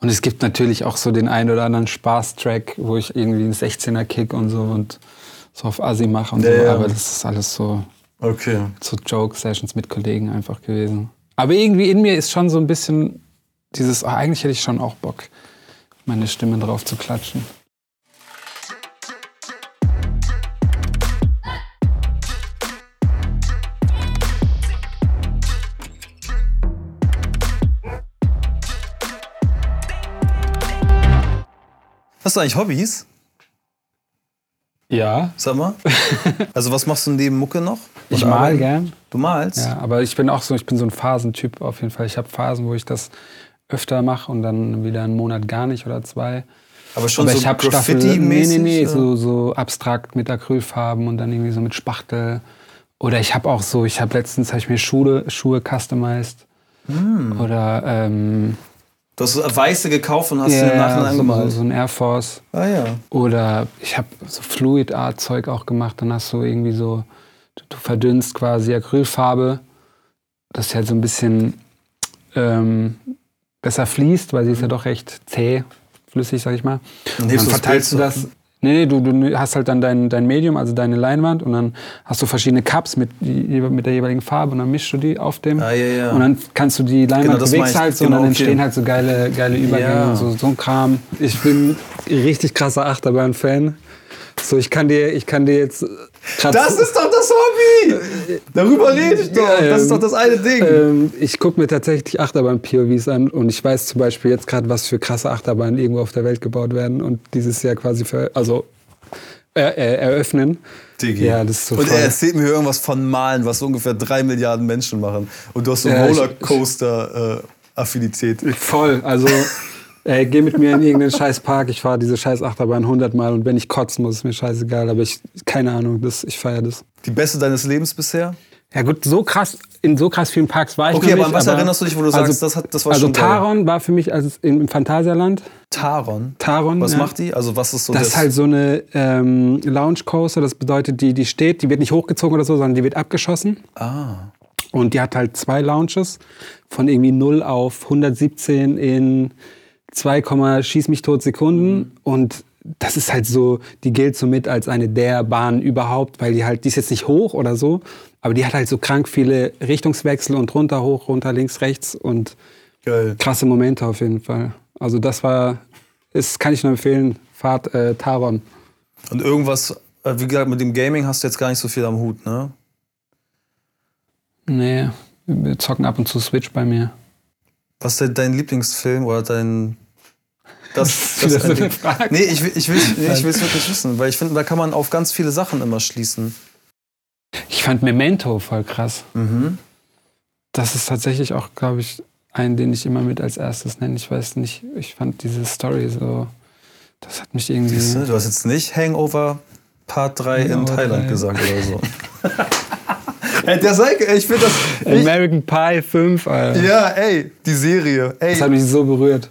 Und es gibt natürlich auch so den einen oder anderen Spaß-Track, wo ich irgendwie einen 16er Kick und so und so auf Assi mache und ja, so. Aber das ist alles so, okay. so Joke-Sessions mit Kollegen einfach gewesen. Aber irgendwie in mir ist schon so ein bisschen dieses, oh, eigentlich hätte ich schon auch Bock, meine Stimme drauf zu klatschen. Hast du eigentlich Hobbys? Ja. Sag mal. (laughs) Also was machst du neben Mucke noch? Ich mal gern. Du malst? Ja, aber ich bin auch so, ich bin so ein Phasentyp auf jeden Fall. Ich habe Phasen, wo ich das öfter mache und dann wieder einen Monat gar nicht oder zwei. Aber schon aber so Graffiti-mäßig? Nee, nee, nee, so, so abstrakt mit Acrylfarben und dann irgendwie so mit Spachtel. Oder ich habe auch so, ich habe letztens hab ich mir Schuhe, Schuhe customized. Hm. Oder ähm, Du hast weiße gekauft und hast ja, sie im Nachhinein angemalt. So, so ein Air Force. Ah ja. Oder ich habe so Fluid Art Zeug auch gemacht. Dann hast du irgendwie so, du, du verdünnst quasi Acrylfarbe, dass sie halt so ein bisschen ähm, besser fließt, weil sie ist ja doch recht zäh, flüssig, sag ich mal. Und, und dann verteilst du das Nee, du, du hast halt dann dein, dein Medium, also deine Leinwand und dann hast du verschiedene Cups mit, mit der jeweiligen Farbe und dann mischst du die auf dem. Ah, ja, ja. Und dann kannst du die Leinwand genau, bewegst halt so genau, und dann entstehen halt so geile, geile Übergänge ja. und so, so ein Kram. Ich bin richtig krasser Achterbahn-Fan. So, ich kann dir, ich kann dir jetzt. Das ist doch das Hobby! Darüber rede ich doch. das ist doch das eine Ding. Ähm, ich gucke mir tatsächlich Achterbahn-POVs an und ich weiß zum Beispiel jetzt gerade, was für krasse Achterbahnen irgendwo auf der Welt gebaut werden und dieses Jahr quasi für, also äh, äh, eröffnen. Digi. Ja, das ist so Und er erzählt mir irgendwas von Malen, was ungefähr drei Milliarden Menschen machen. Und du hast so ja, Rollercoaster-Affinität. Äh, voll. Also Ey, geh mit mir in irgendeinen scheiß Park, ich fahre diese scheiß Achterbahn 100 Mal und wenn ich kotzen muss, ist mir scheißegal, aber ich, keine Ahnung, das, ich feiere das. Die beste deines Lebens bisher? Ja gut, so krass, in so krass vielen Parks war ich okay, noch nicht. Okay, aber an was aber erinnerst du dich, wo du also, sagst, das, hat, das war also schon Also Taron war für mich als im Phantasialand. Taron? Taron, Was ja. macht die? Also was ist so das? Das ist halt so eine ähm, Lounge Coaster, das bedeutet, die, die steht, die wird nicht hochgezogen oder so, sondern die wird abgeschossen. Ah. Und die hat halt zwei Lounges von irgendwie 0 auf 117 in 2, schieß mich tot Sekunden mhm. und das ist halt so, die gilt somit als eine der Bahnen überhaupt, weil die halt, die ist jetzt nicht hoch oder so, aber die hat halt so krank viele Richtungswechsel und runter, hoch, runter, links, rechts und Geil. krasse Momente auf jeden Fall. Also das war, ist, kann ich nur empfehlen, Fahrt äh, Taron. Und irgendwas, äh, wie gesagt, mit dem Gaming hast du jetzt gar nicht so viel am Hut, ne? Nee, wir zocken ab und zu Switch bei mir. Was ist denn dein Lieblingsfilm oder dein Das, das, das ist eine Frage. Nee, ich, ich will es nee, ich wirklich wissen, weil ich finde, da kann man auf ganz viele Sachen immer schließen. Ich fand Memento voll krass. Mhm. Das ist tatsächlich auch, glaube ich, einen, den ich immer mit als erstes nenne. Ich weiß nicht, ich fand diese Story so, das hat mich irgendwie. Siehste, du hast jetzt nicht Hangover Part 3 in Thailand 3. gesagt oder so. (laughs) ey, der Seike, ich finde das. American Pie 5, Alter. Ja, ey, die Serie. Ey. Das hat mich so berührt.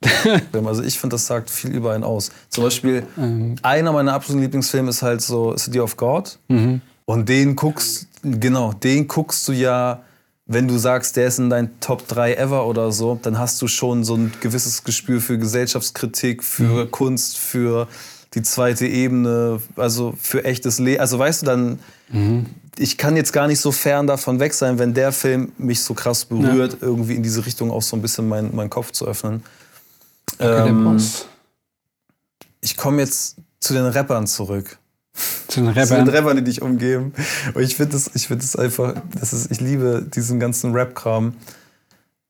(laughs) also ich finde, das sagt viel über einen aus. Zum Beispiel, ähm. einer meiner absoluten Lieblingsfilme ist halt so City of God. Mhm. Und den guckst, genau, den guckst du ja, wenn du sagst, der ist in deinen Top 3 ever oder so, dann hast du schon so ein gewisses Gespür für Gesellschaftskritik, für mhm. Kunst, für die zweite Ebene, also für echtes Leben. Also weißt du, dann, mhm. Ich kann jetzt gar nicht so fern davon weg sein, wenn der Film mich so krass berührt, ja. irgendwie in diese Richtung auch so ein bisschen meinen mein Kopf zu öffnen. Okay, ähm, ich komme jetzt zu den Rappern zurück. Zu den Rappern? Zu den Rappern, die dich umgeben. Und ich finde das, find das einfach, das ist, ich liebe diesen ganzen Rap-Kram,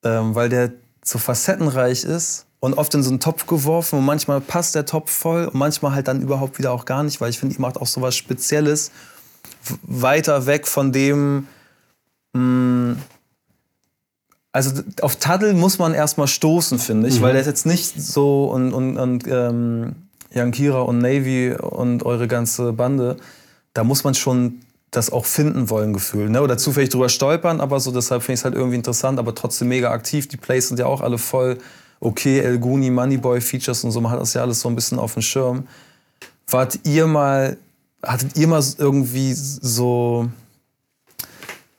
ähm, weil der so facettenreich ist und oft in so einen Topf geworfen und manchmal passt der Topf voll und manchmal halt dann überhaupt wieder auch gar nicht, weil ich finde, ihr macht auch so was Spezielles weiter weg von dem. Mh, mm, also auf Taddel muss man erstmal stoßen, finde ich, mhm. weil der ist jetzt nicht so und, und, und ähm, Yankira und Navy und eure ganze Bande, da muss man schon das auch finden wollen, Gefühl. Ne? Oder zufällig drüber stolpern, aber so deshalb finde ich es halt irgendwie interessant, aber trotzdem mega aktiv. Die Plays sind ja auch alle voll okay, El Guni, Moneyboy Features und so, man hat das ja alles so ein bisschen auf dem Schirm. Wart ihr mal, hattet ihr mal irgendwie so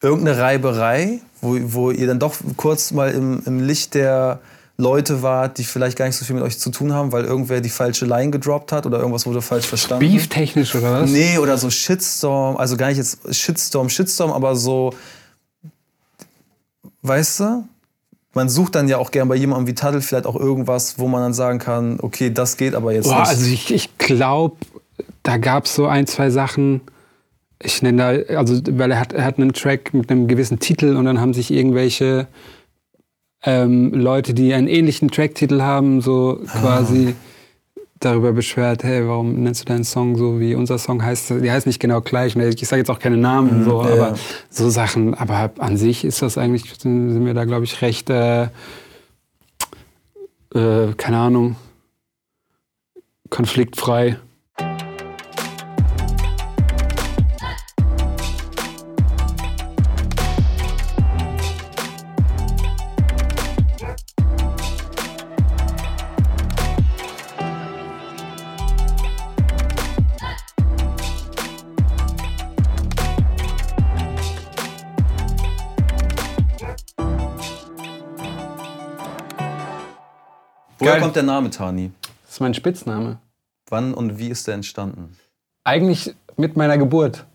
irgendeine Reiberei, wo, wo ihr dann doch kurz mal im, im Licht der Leute wart, die vielleicht gar nicht so viel mit euch zu tun haben, weil irgendwer die falsche Line gedroppt hat oder irgendwas wurde falsch verstanden. Beef-technisch oder was? Nee, oder so Shitstorm, also gar nicht jetzt Shitstorm, Shitstorm, aber so, weißt du? man sucht dann ja auch gern bei jemandem wie Taddel vielleicht auch irgendwas, wo man dann sagen kann, okay, das geht aber jetzt Boah, nicht. Also ich, ich glaube, da gab es so ein, zwei Sachen. Ich nenne da, also weil er hat, er hat einen Track mit einem gewissen Titel und dann haben sich irgendwelche ähm, Leute, die einen ähnlichen Tracktitel haben, so ah. quasi darüber beschwert, hey, warum nennst du deinen Song so wie unser Song heißt? Die heißt nicht genau gleich. Ne? Ich sage jetzt auch keine Namen, mhm, so, ja, aber so Sachen. Aber an sich ist das eigentlich, sind wir da, glaube ich, recht, äh, äh, keine Ahnung, konfliktfrei. Kommt der Name Tani? Das ist mein Spitzname. Wann und wie ist der entstanden? Eigentlich mit meiner Geburt.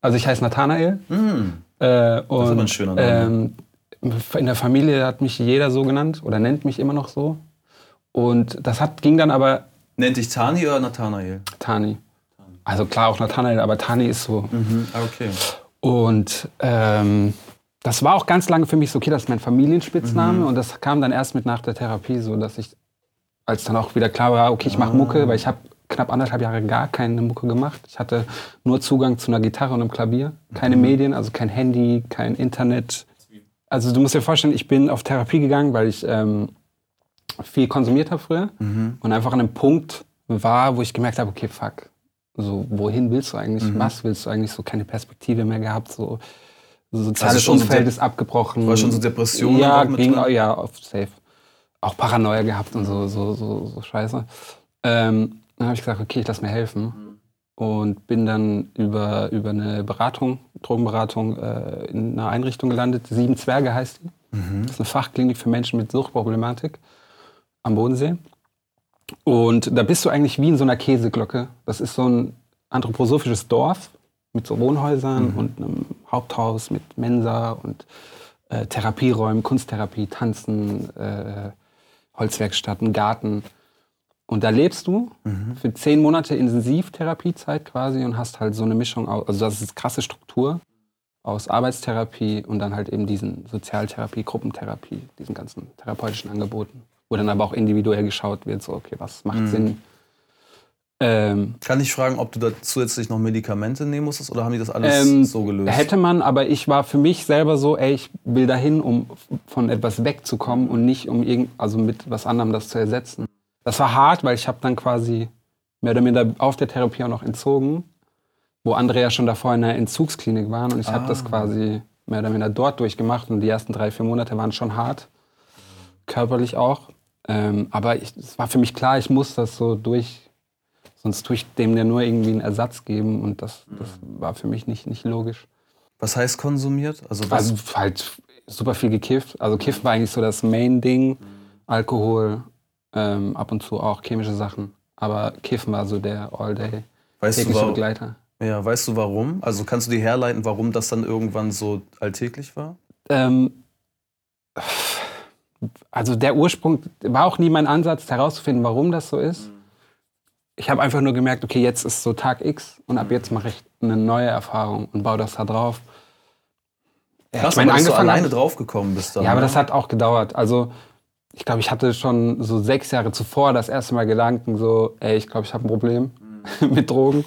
Also ich heiße Nathanael. Mm. Äh, und, das ist aber ein schöner Name. Ähm, in der Familie hat mich jeder so genannt oder nennt mich immer noch so. Und das hat, ging dann aber. Nennt dich Tani oder Nathanael? Tani. Also klar auch Nathanael, aber Tani ist so. Mhm. Ah, okay. Und ähm, das war auch ganz lange für mich so, okay, das ist mein Familienspitzname. Mhm. Und das kam dann erst mit nach der Therapie so, dass ich als dann auch wieder klar war, okay, ich mache Mucke, weil ich habe knapp anderthalb Jahre gar keine Mucke gemacht. Ich hatte nur Zugang zu einer Gitarre und einem Klavier, keine mhm. Medien, also kein Handy, kein Internet. Also du musst dir vorstellen, ich bin auf Therapie gegangen, weil ich ähm, viel konsumiert habe früher mhm. und einfach an einem Punkt war, wo ich gemerkt habe, okay, fuck, so wohin willst du eigentlich? Mhm. Was willst du eigentlich? So keine Perspektive mehr gehabt, so, so soziales also Umfeld so ist abgebrochen. War schon so Depressionen? Ja, ging, ja, auf safe auch Paranoia gehabt und so, so, so, so Scheiße. Ähm, dann habe ich gesagt, okay, ich lass mir helfen. Und bin dann über, über eine Beratung, Drogenberatung, äh, in einer Einrichtung gelandet. Sieben Zwerge heißt die. Mhm. Das ist eine Fachklinik für Menschen mit Suchtproblematik am Bodensee. Und da bist du eigentlich wie in so einer Käseglocke. Das ist so ein anthroposophisches Dorf mit so Wohnhäusern mhm. und einem Haupthaus mit Mensa und äh, Therapieräumen, Kunsttherapie, Tanzen, äh, Holzwerkstatt, einen Garten. Und da lebst du mhm. für zehn Monate Intensivtherapiezeit quasi und hast halt so eine Mischung aus, also das ist krasse Struktur aus Arbeitstherapie und dann halt eben diesen Sozialtherapie, Gruppentherapie, diesen ganzen therapeutischen Angeboten. wo dann aber auch individuell geschaut wird, so, okay, was macht Sinn. Ähm, Kann ich fragen, ob du da zusätzlich noch Medikamente nehmen musstest oder haben die das alles ähm, so gelöst? Hätte man, aber ich war für mich selber so, ey, ich will dahin, um von etwas wegzukommen und nicht um irgend, also mit was anderem das zu ersetzen. Das war hart, weil ich habe dann quasi mehr oder minder auf der Therapie auch noch entzogen, wo andere ja schon davor in einer Entzugsklinik waren und ich habe das quasi mehr oder minder dort durchgemacht und die ersten drei, vier Monate waren schon hart, körperlich auch. Ähm, aber es war für mich klar, ich muss das so durch, sonst tue ich dem ja nur irgendwie einen Ersatz geben und das, das war für mich nicht, nicht logisch. Was heißt konsumiert? Also was? Also halt super viel gekifft. Also Kiffen war eigentlich so das Main-Ding. Alkohol, ähm, ab und zu auch chemische Sachen. Aber Kiffen war so der All-Day weißt, tägliche Begleiter. ja, weißt du warum? Also kannst du dir herleiten, warum das dann irgendwann so alltäglich war? Ähm, also der Ursprung war auch nie mein Ansatz, herauszufinden, warum das so ist. Ich habe einfach nur gemerkt, okay, jetzt ist so Tag X und ab jetzt mache ich eine neue Erfahrung und baue das da drauf. Ja, Krass, ich meine, dass du angefangen alleine draufgekommen bist dann. Ja, aber ne? das hat auch gedauert. Also ich glaube, ich hatte schon so sechs Jahre zuvor das erste Mal Gedanken so, ey, ich glaube, ich habe ein Problem (laughs) mit Drogen.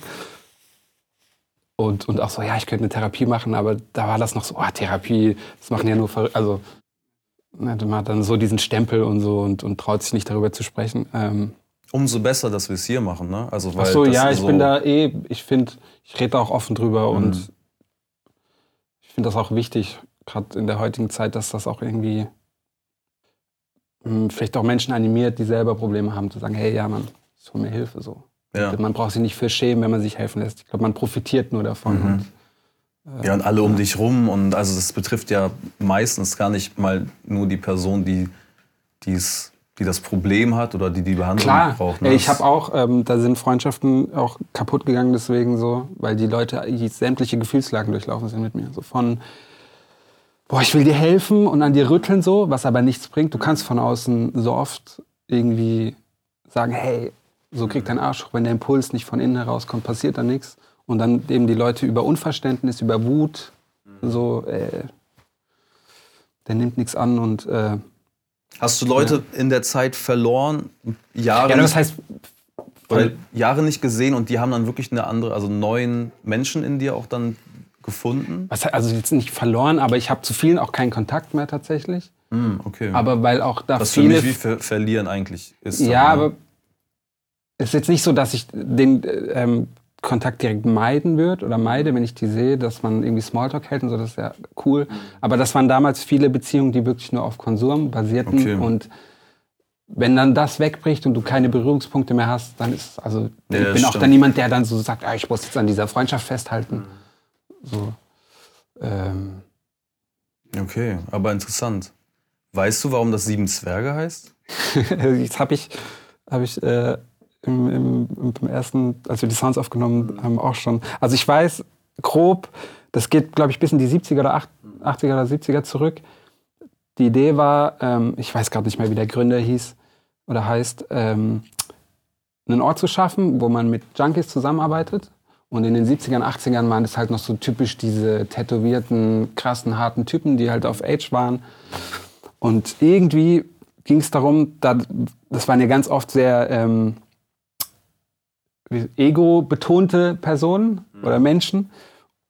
Und, und auch so, ja, ich könnte eine Therapie machen, aber da war das noch so, oh, Therapie, das machen ja nur Verrückte. Also ne, man hat dann so diesen Stempel und so und, und traut sich nicht darüber zu sprechen. Ähm, Umso besser, dass wir es hier machen, ne? Also, weil ach so, ja, ich so, bin da eh, ich finde, ich rede da auch offen drüber Mhm. und ich finde das auch wichtig, gerade in der heutigen Zeit, dass das auch irgendwie mh, vielleicht auch Menschen animiert, die selber Probleme haben, zu sagen, hey, ja, man, ich hol mir Hilfe so. Ja. Man braucht sich nicht für schämen, wenn man sich helfen lässt. Ich glaube, man profitiert nur davon. Mhm. Und, Ja, und alle um dich rum. Und also das betrifft ja meistens gar nicht mal nur die Person, die, die's, die das Problem hat oder die die Behandlung Klar, braucht. ey, ich habe auch, ähm, da sind Freundschaften auch kaputt gegangen deswegen so, weil die Leute die sämtliche Gefühlslagen durchlaufen sind mit mir. So von, boah, ich will dir helfen und an dir rütteln so, was aber nichts bringt. Du kannst von außen so oft irgendwie sagen, hey, so kriegt dein Arsch hoch. Wenn der Impuls nicht von innen herauskommt, passiert da nichts. Und dann eben die Leute über Unverständnis, über Wut, so, äh, der nimmt nichts an und äh, Hast du Leute in der Zeit verloren, Jahre, ja, das nicht, heißt, oder Jahre nicht gesehen und die haben dann wirklich eine andere, also neuen Menschen in dir auch dann gefunden? was, also jetzt nicht verloren, aber ich habe zu vielen auch keinen Kontakt mehr tatsächlich. Hm, okay. Aber weil auch da Was für viele. mich wie ver verlieren eigentlich ist. ja, aber es ist jetzt nicht so, dass ich den äh, ähm, Kontakt direkt meiden würde oder meide, wenn ich die sehe, dass man irgendwie Smalltalk hält und so, das ist ja cool. Aber das waren damals viele Beziehungen, die wirklich nur auf Konsum basierten. Okay. Und wenn dann das wegbricht und du keine Berührungspunkte mehr hast, dann ist also Ja, ich bin auch stimmt. dann niemand, der dann so sagt, ah, ich muss jetzt an dieser Freundschaft festhalten. So. Ähm, Okay, aber interessant. Weißt du, warum das Sieben Zwerge heißt? (laughs) Jetzt habe ich, hab ich äh, im, im, im ersten, als wir die Sounds aufgenommen haben, auch schon. Also ich weiß grob, das geht, glaube ich, bis in die 70er oder 8 80er oder 70er zurück. Die Idee war, ähm, ich weiß gerade nicht mehr, wie der Gründer hieß oder heißt, ähm, einen Ort zu schaffen, wo man mit Junkies zusammenarbeitet. Und in den 70ern, 80ern waren das halt noch so typisch diese tätowierten, krassen, harten Typen, die halt auf Age waren. Und irgendwie ging es darum, da, das waren ja ganz oft sehr ähm, ego-betonte Personen oder Menschen.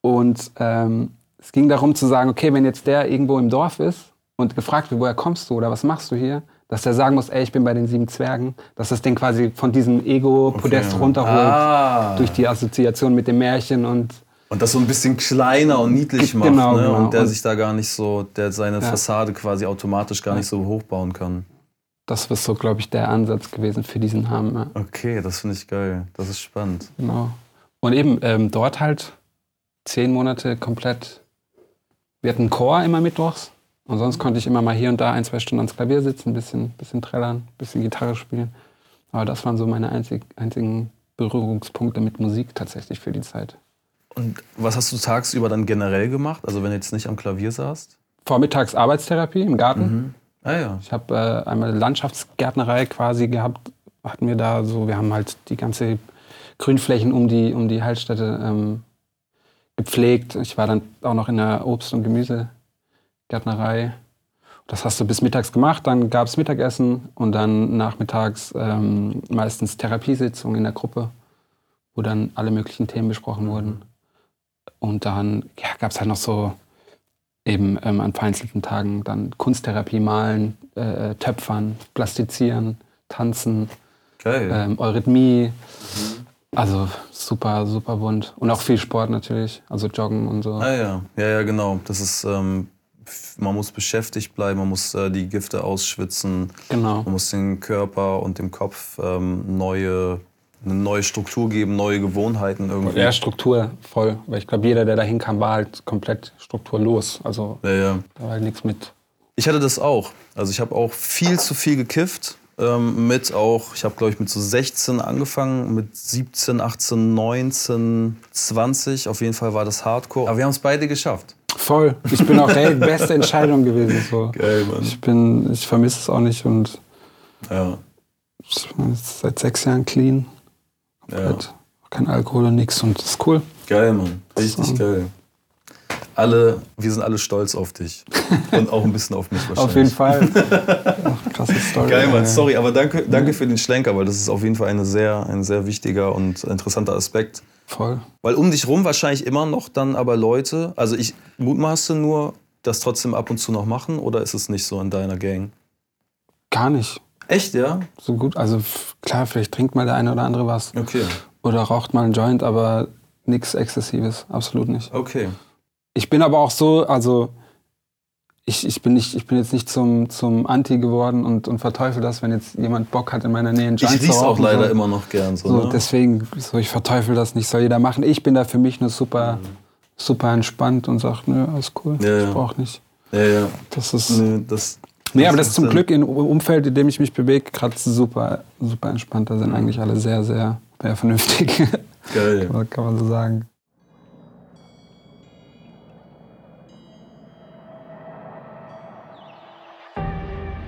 Und ähm, es ging darum zu sagen, okay, wenn jetzt der irgendwo im Dorf ist und gefragt wird, woher kommst du oder was machst du hier, dass der sagen muss, ey, ich bin bei den sieben Zwergen, dass das den quasi von diesem Ego-Podest Okay. runterholt Ah. durch die Assoziation mit dem Märchen und Und das so ein bisschen kleiner und niedlich macht, genau, ne? genau. Und der Und- sich da gar nicht so, der seine Ja. Fassade quasi automatisch gar nicht so hochbauen kann. Das ist so, glaube ich, der Ansatz gewesen für diesen Namen. Ja. Okay, das finde ich geil. Das ist spannend. Genau. Und eben ähm, dort halt zehn Monate komplett. Wir hatten einen Chor immer mittwochs. Und sonst konnte ich immer mal hier und da ein, zwei Stunden ans Klavier sitzen, ein bisschen, bisschen trällern, ein bisschen Gitarre spielen. Aber das waren so meine einzig, einzigen Berührungspunkte mit Musik tatsächlich für die Zeit. Und was hast du tagsüber dann generell gemacht? Also wenn du jetzt nicht am Klavier saßt? Vormittags Arbeitstherapie im Garten. Ah ja. Ich habe äh, einmal Landschaftsgärtnerei quasi gehabt. Hatten wir da so, wir haben halt die ganze Grünflächen um die, um die Heilstätte ähm, gepflegt. Ich war dann auch noch in der Obst- und Gemüsegärtnerei. Das hast du bis mittags gemacht, dann gab es Mittagessen und dann nachmittags ähm, meistens Therapiesitzungen in der Gruppe, wo dann alle möglichen Themen besprochen wurden. Und dann ja, gab es halt noch so eben ähm, an vereinzelten Tagen dann Kunsttherapie, Malen, äh, Töpfern, Plastizieren, Tanzen, ähm, Eurythmie. Mhm. Also super, super bunt. Und auch viel Sport natürlich, also Joggen und so. Ah ja, ja, ja, genau. Das ist, ähm, man muss beschäftigt bleiben, man muss äh, die Gifte ausschwitzen. Genau. Man muss den Körper und dem Kopf ähm, neue, eine neue Struktur geben, neue Gewohnheiten irgendwie. Ja, Struktur voll. Weil ich glaube, jeder, der da hinkam, war halt komplett strukturlos. Also ja, ja. da war halt nichts mit. Ich hatte das auch. Also ich habe auch viel zu viel gekifft ähm, mit auch, ich habe glaube ich mit so 16 angefangen, mit 17, 18, 19, 20. Auf jeden Fall war das Hardcore. Aber wir haben es beide geschafft. Voll. Ich bin auch die (laughs) beste Entscheidung gewesen. So. Geil, Mann. Ich bin, ich vermisse es auch nicht und ja. ich bin seit sechs Jahren clean. Komplett. Ja. Kein Alkohol und nichts und das ist cool. Geil, Mann. Richtig so. geil alle, wir sind alle stolz auf dich. (laughs) Und auch ein bisschen auf mich wahrscheinlich. auf jeden Fall. Ach, krasse Story. Geil, Mann. Sorry, aber danke, danke für den Schlenker, weil das ist auf jeden Fall eine sehr, ein sehr wichtiger und interessanter Aspekt. Voll. Weil um dich rum wahrscheinlich immer noch dann aber Leute, also ich mutmaße nur, das trotzdem ab und zu noch machen oder ist es nicht so in deiner Gang? Gar nicht. Echt, ja? So gut, also klar, vielleicht trinkt mal der eine oder andere was. Okay. Oder raucht mal einen Joint, aber nichts Exzessives, absolut nicht. Okay. Ich bin aber auch so, also ich, ich, bin, nicht, ich bin jetzt nicht zum, zum Anti geworden und, und verteufel das, wenn jetzt jemand Bock hat, in meiner Nähe einen Joint Ich riech's auch leider so. immer noch gern. So, so ne? Deswegen, so, ich verteufel das nicht, soll jeder machen. Ich bin da für mich nur super, mhm. super entspannt und sag, nö, alles cool, ja, ich brauch nicht. Ja, ja. Das ist... Nee, das, Nee, aber das ist zum Glück im Umfeld, in dem ich mich bewege, gerade super, super entspannt. Da sind mhm. eigentlich alle sehr, sehr, sehr vernünftig. (laughs) Geil. (laughs) kann man so sagen.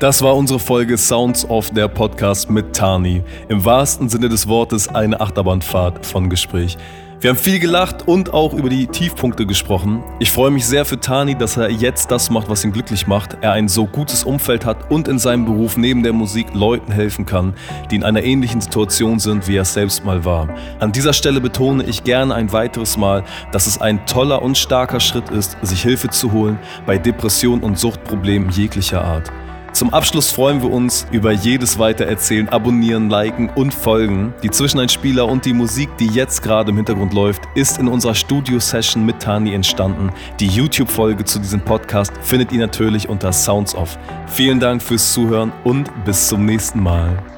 Das war unsere Folge Sounds of der Podcast mit Tani. Im wahrsten Sinne des Wortes eine Achterbahnfahrt von Gespräch. Wir haben viel gelacht und auch über die Tiefpunkte gesprochen. Ich freue mich sehr für Tani, dass er jetzt das macht, was ihn glücklich macht. Er ein so gutes Umfeld hat und in seinem Beruf neben der Musik Leuten helfen kann, die in einer ähnlichen Situation sind, wie er selbst mal war. An dieser Stelle betone ich gerne ein weiteres Mal, dass es ein toller und starker Schritt ist, sich Hilfe zu holen bei Depressionen und Suchtproblemen jeglicher Art. Zum Abschluss freuen wir uns über jedes Weitererzählen, Abonnieren, Liken und Folgen. Die Zwischeneinspieler und die Musik, die jetzt gerade im Hintergrund läuft, ist in unserer Studio-Session mit Tani entstanden. Die YouTube-Folge zu diesem Podcast findet ihr natürlich unter Sounds Off. Vielen Dank fürs Zuhören und bis zum nächsten Mal.